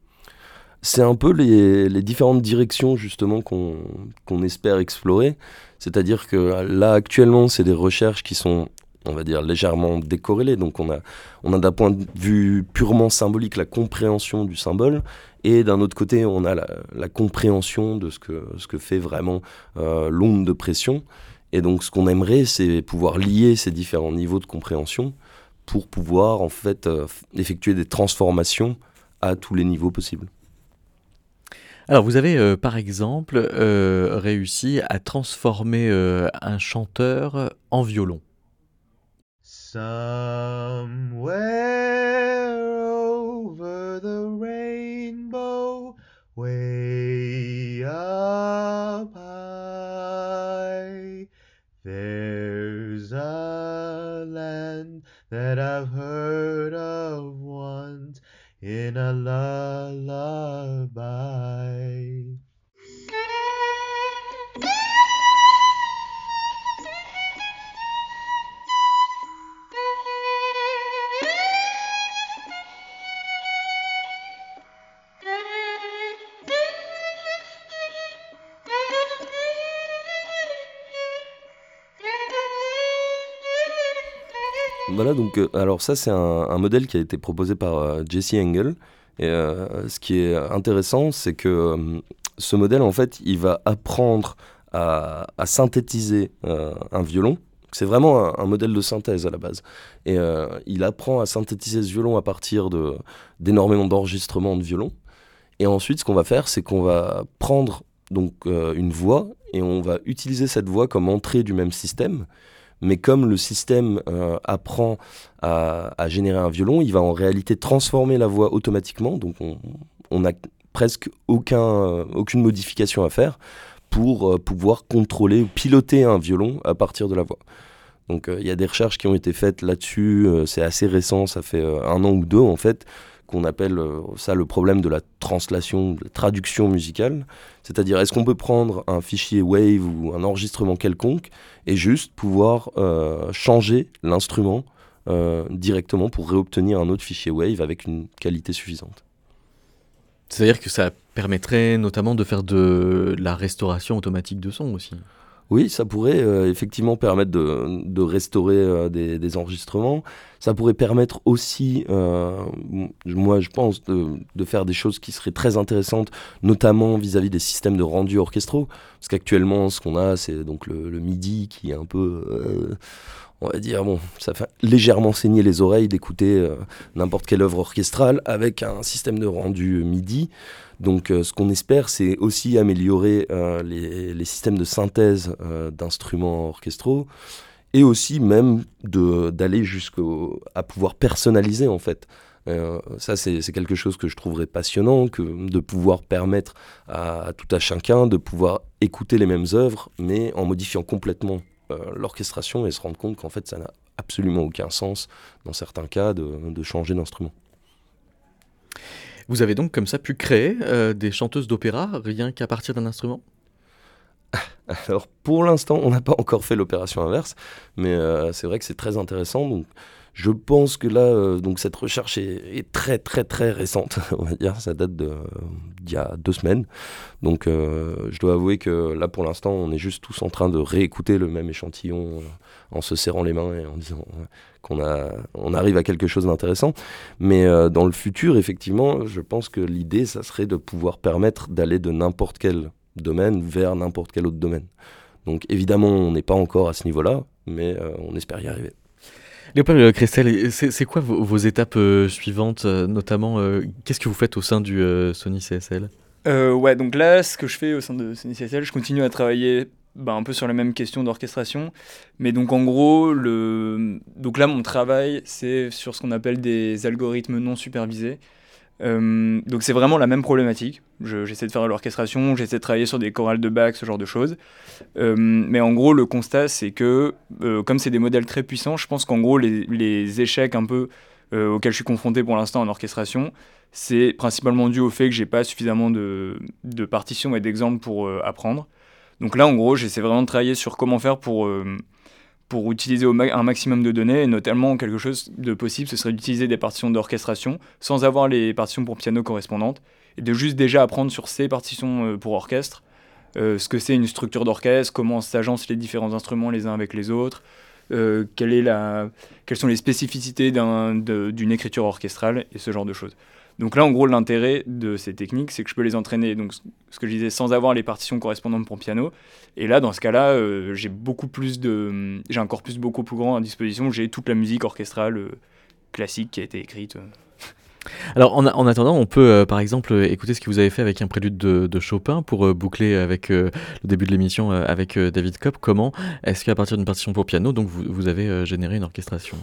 C'est un peu les, différentes directions justement qu'on espère explorer. C'est-à-dire que là actuellement, c'est des recherches qui sont, on va dire, légèrement décorrélées. Donc on a, on a d'un point de vue purement symbolique la compréhension du symbole, et d'un autre côté, on a la, compréhension de ce que, ce que fait vraiment euh, l'onde de pression. Et donc ce qu'on aimerait, c'est pouvoir lier ces différents niveaux de compréhension pour pouvoir en fait euh, effectuer des transformations à tous les niveaux possibles. Alors vous avez euh, par exemple euh, réussi à transformer un chanteur en violon. Somewhere over the way up high, there's a land that I've heard of once in a lullaby. Euh, alors ça, c'est un, modèle qui a été proposé par euh, Jesse Engel. Et euh, ce qui est intéressant, c'est que ce modèle, en fait, il va apprendre à, synthétiser un violon. C'est vraiment un, modèle de synthèse à la base. Et il apprend à synthétiser ce violon à partir d'énormément d'enregistrements de violon. Et ensuite, ce qu'on va faire, c'est qu'on va prendre donc une voix et on va utiliser cette voix comme entrée du même système mais comme le système euh, apprend à, générer un violon, il va en réalité transformer la voix automatiquement, donc on n'a presque euh, aucune modification à faire pour euh, pouvoir contrôler ou piloter un violon à partir de la voix. Donc il y a des recherches qui ont été faites là-dessus, c'est assez récent, ça fait un an ou deux en fait, qu'on appelle euh, ça le problème de la translation, de la traduction musicale. C'est-à-dire, est-ce qu'on peut prendre un fichier Wave ou un enregistrement quelconque et juste pouvoir euh, changer l'instrument euh, directement pour réobtenir un autre fichier Wave avec une qualité suffisante? C'est-à-dire que ça permettrait notamment de faire de la restauration automatique de son aussi oui, ça pourrait euh, effectivement permettre de, restaurer euh, des, enregistrements. Ça pourrait permettre aussi, euh, moi je pense, de, faire des choses qui seraient très intéressantes, notamment vis-à-vis des systèmes de rendu orchestraux. Parce qu'actuellement, ce qu'on a, c'est donc le, MIDI qui est un peu on va dire, bon, ça fait légèrement saigner les oreilles d'écouter n'importe quelle œuvre orchestrale avec un système de rendu MIDI. Donc euh, ce qu'on espère, c'est aussi améliorer euh, les, systèmes de synthèse euh, d'instruments orchestraux et aussi même d'aller jusqu'à pouvoir personnaliser en fait. ça, c'est quelque chose que je trouverais passionnant, que de pouvoir permettre à, tout à chacun de pouvoir écouter les mêmes œuvres, mais en modifiant complètement l'orchestration et se rendre compte qu'en fait, ça n'a absolument aucun sens, dans certains cas, de changer d'instrument. Vous avez donc comme ça pu créer euh, des chanteuses d'opéra rien qu'à partir d'un instrument? Alors pour l'instant, on n'a pas encore fait l'opération inverse, mais euh, c'est vrai que c'est très intéressant. Donc je pense que là, euh, donc cette recherche est, très très très récente, on va dire. Ça date d'il y a deux semaines. Donc je dois avouer que là pour l'instant, on est juste tous en train de réécouter le même échantillon en se serrant les mains et en disant qu'on on arrive à quelque chose d'intéressant. Mais euh, dans le futur, effectivement, je pense que l'idée, ça serait de pouvoir permettre d'aller de n'importe quel domaine vers n'importe quel autre domaine. Donc évidemment, on n'est pas encore à ce niveau-là, mais euh, on espère y arriver. Léopold Christel, c'est quoi vos, étapes euh, suivantes, notamment qu'est-ce que vous faites au sein du Sony CSL Ouais, donc là, ce que je fais au sein de Sony CSL, je continue à travailler bah, un peu sur la même question d'orchestration. Mais donc en gros, le... donc là mon travail c'est sur ce qu'on appelle des algorithmes non supervisés. Euh, donc c'est vraiment la même problématique. J'essaie de faire l'orchestration, j'essaie de travailler sur des chorales de Bach, ce genre de choses. Euh, mais en gros, le constat c'est que euh, comme c'est des modèles très puissants, je pense qu'en gros les, échecs un peu auxquels je suis confronté pour l'instant en orchestration, c'est principalement dû au fait que j'ai pas suffisamment de, partitions et d'exemples pour apprendre. Donc là, en gros, j'essaie vraiment de travailler sur comment faire pour, pour utiliser un maximum de données, et notamment quelque chose de possible, ce serait d'utiliser des partitions d'orchestration sans avoir les partitions pour piano correspondantes, et de juste déjà apprendre sur ces partitions pour orchestre, ce que c'est une structure d'orchestre, comment s'agencent les différents instruments les uns avec les autres, quelle est la, quelles sont les spécificités d'une écriture orchestrale et ce genre de choses. Donc là, en gros, l'intérêt de ces techniques, c'est que je peux les entraîner, donc ce que je disais, sans avoir les partitions correspondantes pour piano. Et là, dans ce cas-là, euh, j'ai beaucoup plus de, j'ai un corpus beaucoup plus grand à disposition. J'ai toute la musique orchestrale euh, classique qui a été écrite. Euh. Alors en, en, attendant, on peut par exemple écouter ce que vous avez fait avec un prélude de, Chopin pour boucler avec le début de l'émission avec David Kopp. Comment est-ce qu'à partir d'une partition pour piano, donc vous avez généré une orchestration?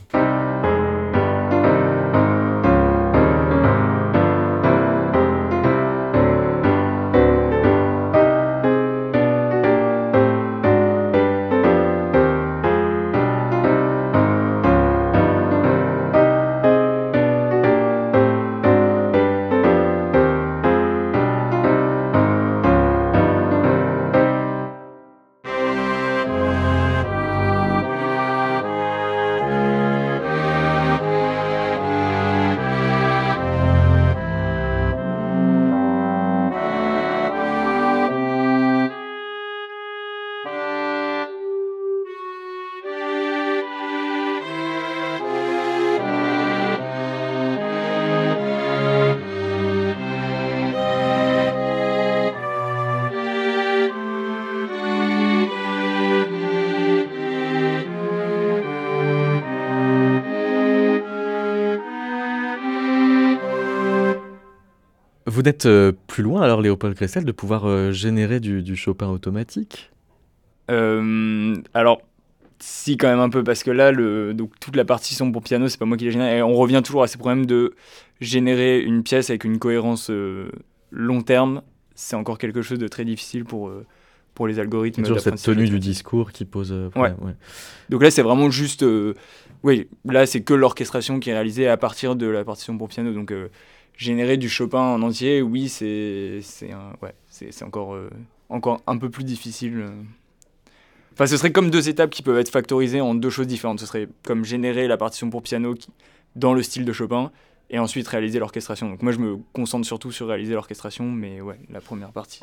Vous n'êtes euh, plus loin alors, Léopold Cressel, de pouvoir euh, générer du, Chopin automatique? Euh, Alors, si, quand même un peu, parce que là, le, donc, toute la partition pour piano, c'est pas moi qui la génère. Et on revient toujours à ces problèmes de générer une pièce avec une cohérence long terme. C'est encore quelque chose de très difficile pour, pour les algorithmes. Toujours cette tenue du discours qui pose. Ouais. Donc là, c'est vraiment juste. oui, là, c'est que l'orchestration qui est réalisée à partir de la partition pour piano. Donc générer du Chopin en entier, oui, c'est encore, euh, encore un peu plus difficile. Euh. Enfin, ce serait comme deux étapes qui peuvent être factorisées en deux choses différentes. Ce serait comme générer la partition pour piano dans le style de Chopin et ensuite réaliser l'orchestration. Donc moi, je me concentre surtout sur réaliser l'orchestration, mais ouais, la première partie.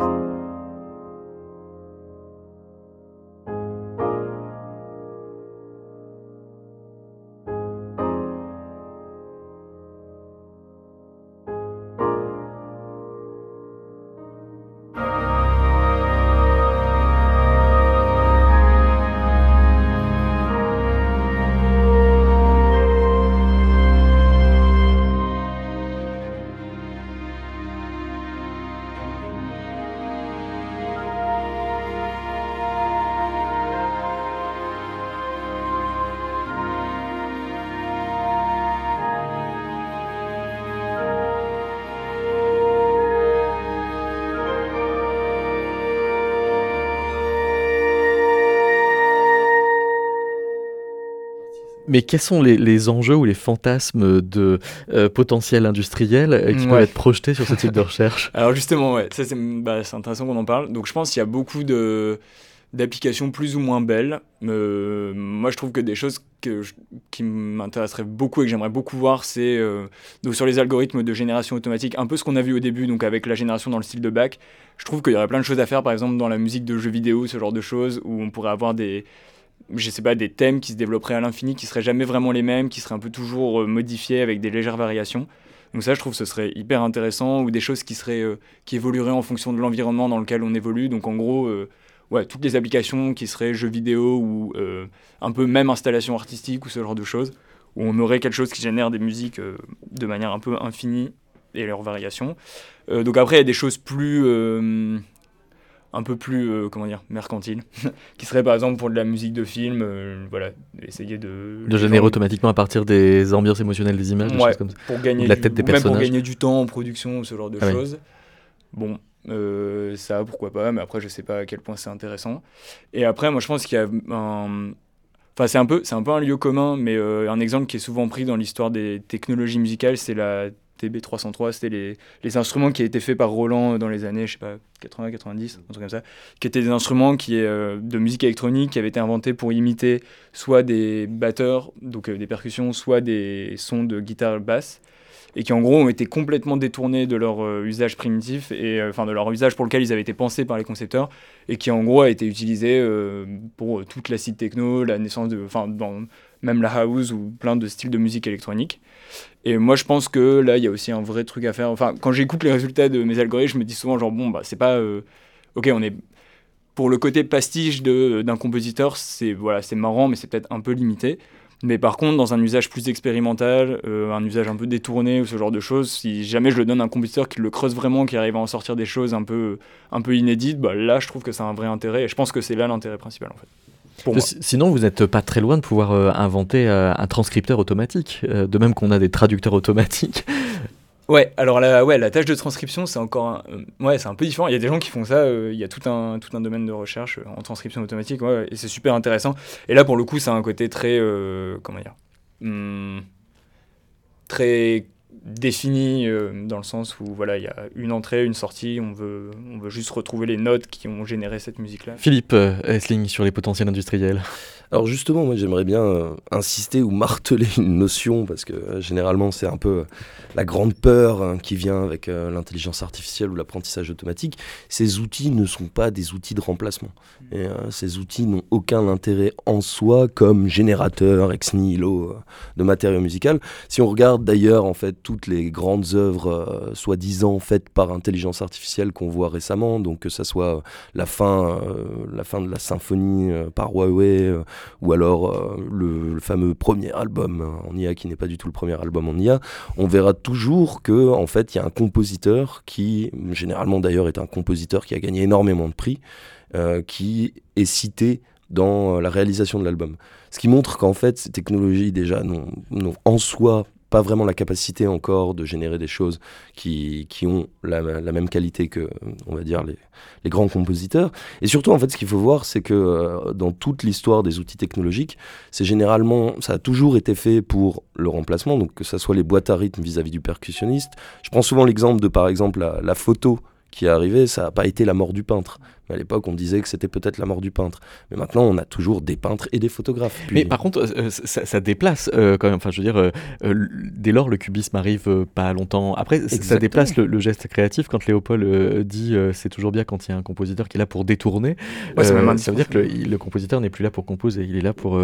Mais quels sont les, enjeux ou les fantasmes de euh, potentiel industriel euh, qui peuvent être projetés sur ce type de recherche? Alors justement, ouais, bah, c'est intéressant qu'on en parle. Donc je pense qu'il y a beaucoup d'applications plus ou moins belles. Euh, moi, je trouve que des choses que qui m'intéresseraient beaucoup et que j'aimerais beaucoup voir, c'est sur les algorithmes de génération automatique, un peu ce qu'on a vu au début, donc avec la génération dans le style de bac. Je trouve qu'il y aurait plein de choses à faire, par exemple dans la musique de jeux vidéo, ce genre de choses, où on pourrait avoir des, je sais pas, des thèmes qui se développeraient à l'infini, qui seraient jamais vraiment les mêmes, qui seraient un peu toujours euh, modifiés avec des légères variations. Donc ça, je trouve que ce serait hyper intéressant, ou des choses qui, seraient, euh, qui évolueraient en fonction de l'environnement dans lequel on évolue. Donc en gros, euh, ouais, toutes les applications qui seraient jeux vidéo ou un peu même installation artistique ou ce genre de choses, où on aurait quelque chose qui génère des musiques de manière un peu infinie et leurs variations. donc après, il y a des choses plus un peu plus euh, comment dire mercantile qui serait par exemple pour de la musique de film euh, voilà essayer de de générer automatiquement à partir des ambiances émotionnelles des images des choses comme ça. pour gagner la tête des personnages même pour gagner du temps en production ce genre de ah choses. Bon euh, ça pourquoi pas mais après je sais pas à quel point c'est intéressant. Et après moi je pense qu'il y a un Enfin, c'est un peu, c'est un peu un lieu commun, mais un exemple qui est souvent pris dans l'histoire des technologies musicales, c'est la TB303, c'était les, instruments qui étaient faits par Roland dans les années, je sais pas, 80, 90, un truc comme ça, qui étaient des instruments qui, euh, de musique électronique qui avaient été inventés pour imiter soit des batteurs, donc euh, des percussions, soit des sons de guitare basse. et qui en gros ont été complètement détournés de leur euh, usage primitif et euh, enfin de leur usage pour lequel ils avaient été pensés par les concepteurs et qui en gros a été utilisé euh, pour toute la site techno, la naissance de, enfin même la house ou plein de styles de musique électronique. Et moi je pense que là il y a aussi un vrai truc à faire. Enfin quand j'écoute les résultats de mes algorithmes, je me dis souvent genre bon bah c'est pas ok on est pour le côté pastiche d'un compositeur c'est voilà marrant mais c'est peut-être un peu limité. Mais par contre, dans un usage plus expérimental, euh, un usage un peu détourné ou ce genre de choses, si jamais je le donne à un compositeur qui le creuse vraiment, qui arrive à en sortir des choses un peu, un peu inédites, bah là, je trouve que ça a un vrai intérêt. Et je pense que c'est là l'intérêt principal, en fait. Pour. Sinon, vous n'êtes pas très loin de pouvoir euh, inventer euh, un transcripteur automatique, de même qu'on a des traducteurs automatiques. Ouais, alors la, ouais, la tâche de transcription, c'est encore un, euh, ouais, c'est un peu différent. Il y a des gens qui font ça, euh, il y a tout un, tout un domaine de recherche euh, en transcription automatique, ouais, et c'est super intéressant. Et là, pour le coup, ça a un côté très, comment dire, hmm, très défini dans le sens où voilà il y a une entrée une sortie on veut on veut juste retrouver les notes qui ont généré cette musique là Philippe Essling sur les potentiels industriels alors justement moi j'aimerais bien insister ou marteler une notion parce que généralement c'est un peu la grande peur hein, qui vient avec euh, l'intelligence artificielle ou l'apprentissage automatique, ces outils ne sont pas des outils de remplacement. Et, euh, ces outils n'ont aucun intérêt en soi comme générateur ex nihilo euh, de matériaux musical. Si on regarde d'ailleurs en fait toutes les grandes œuvres soi-disant faites par intelligence artificielle qu'on voit récemment, donc que ce soit la fin, la fin de la symphonie par Huawei ou alors le, le, fameux premier album en IA qui n'est pas du tout le premier album en IA, on verra toujours que en fait il y a un compositeur qui généralement d'ailleurs est un compositeur qui a gagné énormément de prix euh, qui est cité dans la réalisation de l'album. Ce qui montre qu'en fait ces technologies déjà n'ont en soi pas vraiment la capacité encore de générer des choses qui, qui ont la, même qualité que, on va dire, les, les, grands compositeurs. Et surtout, en fait, ce qu'il faut voir, c'est que euh, dans toute l'histoire des outils technologiques, c'est généralement, ça a toujours été fait pour le remplacement, donc que ce soit les boîtes à rythme vis-à-vis du percussionniste. Je prends souvent l'exemple de, par exemple, la, la photo qui est arrivée, ça n'a pas été la mort du peintre. À l'époque, on disait que c'était peut-être la mort du peintre. Mais maintenant, on a toujours des peintres et des photographes. Mais par contre, euh, ça, déplace euh, quand même. Enfin, je veux dire, euh, dès lors, le cubisme arrive pas longtemps après. Ça déplace le, geste créatif. Quand Léopold dit c'est toujours bien quand il y a un compositeur qui est là pour détourner, ça veut dire que le, compositeur n'est plus là pour composer. Il est là pour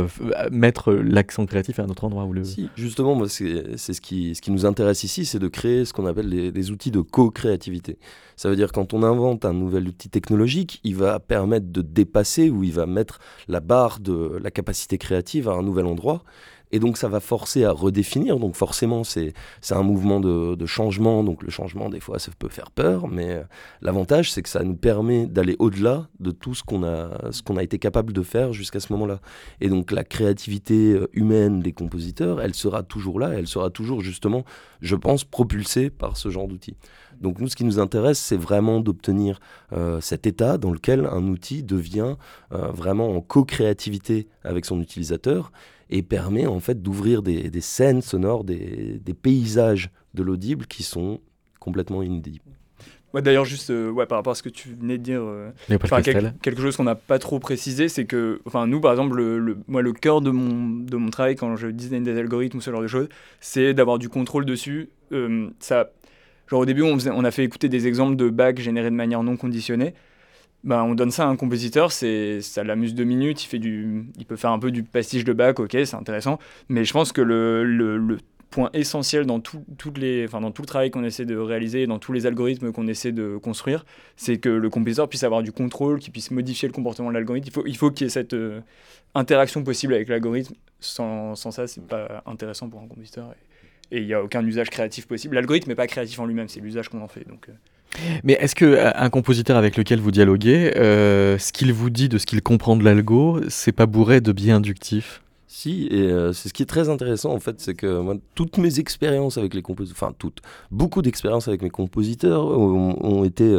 mettre l'accent créatif à un autre endroit. Où le... Si, justement, c'est ce qui, ce qui nous intéresse ici, c'est de créer ce qu'on appelle des outils de co-créativité. Ça veut dire quand on invente un nouvel outil technologique, il va permettre de dépasser ou il va mettre la barre de la capacité créative à un nouvel endroit. Et donc ça va forcer à redéfinir. Donc forcément, c'est un mouvement de, changement. Donc le changement, des fois, ça peut faire peur. Mais euh, l'avantage, c'est que ça nous permet d'aller au-delà de tout ce qu'on a, qu'on a été capable de faire jusqu'à ce moment-là. Et donc la créativité euh, humaine des compositeurs, elle sera toujours là. Elle sera toujours justement, je pense, propulsée par ce genre d'outils. Donc nous, ce qui nous intéresse, c'est vraiment d'obtenir euh, cet état dans lequel un outil devient euh, vraiment en co-créativité avec son utilisateur et permet en fait d'ouvrir des, scènes sonores, des, paysages de l'audible qui sont complètement inédits. Ouais, D'ailleurs, juste euh, ouais, par rapport à ce que tu venais de dire, quelque, chose qu'on n'a pas trop précisé, c'est que enfin, nous, par exemple, le, moi, le cœur de mon, de mon travail quand je design des algorithmes ou ce genre de choses, c'est d'avoir du contrôle dessus. ça, Genre au début, on, a fait écouter des exemples de bacs générés de manière non conditionnée. Ben, on donne ça à un compositeur, c'est ça l'amuse deux minutes, il, peut faire un peu du pastiche de bac, ok, c'est intéressant. Mais je pense que le, point essentiel dans tout, le travail qu'on essaie de réaliser, dans tous les algorithmes qu'on essaie de construire, c'est que le compositeur puisse avoir du contrôle, qu'il puisse modifier le comportement de l'algorithme. Il faut, il faut qu'il y ait cette euh, interaction possible avec l'algorithme. Sans, sans ça, c'est pas intéressant pour un compositeur il n'y a aucun usage créatif possible. L'algorithme n'est pas créatif en lui-même, c'est l'usage qu'on en fait. Donc, euh. Mais est-ce que euh, un compositeur avec lequel vous dialoguez, euh, ce qu'il vous dit de ce qu'il comprend de l'algo, c'est pas bourré de biais inductifs? Si, et c'est ce qui est très intéressant en fait, c'est que moi, toutes mes expériences avec les compositeurs, enfin toutes, beaucoup d'expériences avec mes compositeurs ont, été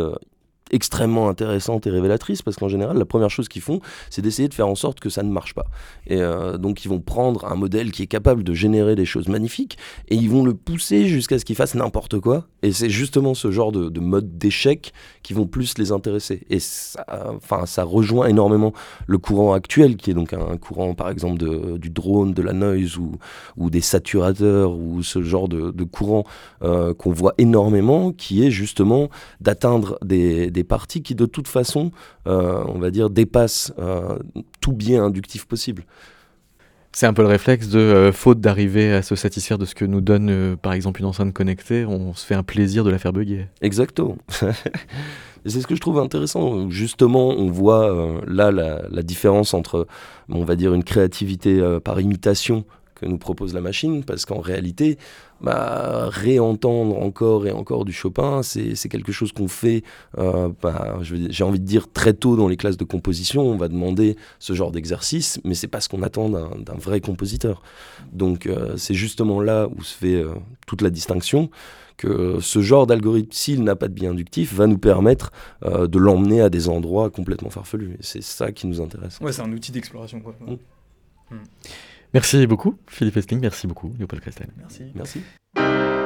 extrêmement intéressantes et révélatrices parce qu'en général, la première chose qu'ils font, c'est d'essayer de faire en sorte que ça ne marche pas. Et euh, donc, ils vont prendre un modèle qui est capable de générer des choses magnifiques et ils vont le pousser jusqu'à ce qu'il fasse n'importe quoi. Et c'est justement ce genre de, de mode d'échec qui vont plus les intéresser. Et ça, enfin, ça rejoint énormément le courant actuel qui est donc un, courant, par exemple, de, du drone, de la noise ou, ou des saturateurs ou ce genre de, courant euh, qu'on voit énormément qui est justement d'atteindre des, parties qui de toute façon, euh, on va dire, dépassent euh, tout bien inductif possible. C'est un peu le réflexe de faute d'arriver à se satisfaire de ce que nous donne par exemple une enceinte connectée, on se fait un plaisir de la faire bugger. Exactement. c'est ce que je trouve intéressant. Justement, on voit là la, la, différence entre, on va dire, une créativité par imitation que nous propose la machine, parce qu'en réalité, bah, réentendre encore et encore du Chopin, c'est quelque chose qu'on fait, euh, bah, j'ai envie de dire, très tôt dans les classes de composition. On va demander ce genre d'exercice, mais c'est pas ce qu'on attend d'un vrai compositeur. Donc euh, c'est justement là où se fait euh, toute la distinction que ce genre d'algorithme, s'il n'a pas de biais inductif, va nous permettre de l'emmener à des endroits complètement farfelus. Et c'est ça qui nous intéresse. Ouais, c'est un outil d'exploration. quoi. Mmh. Mmh. Merci beaucoup, Philippe Estling. Merci beaucoup, Léopold. Merci. Merci.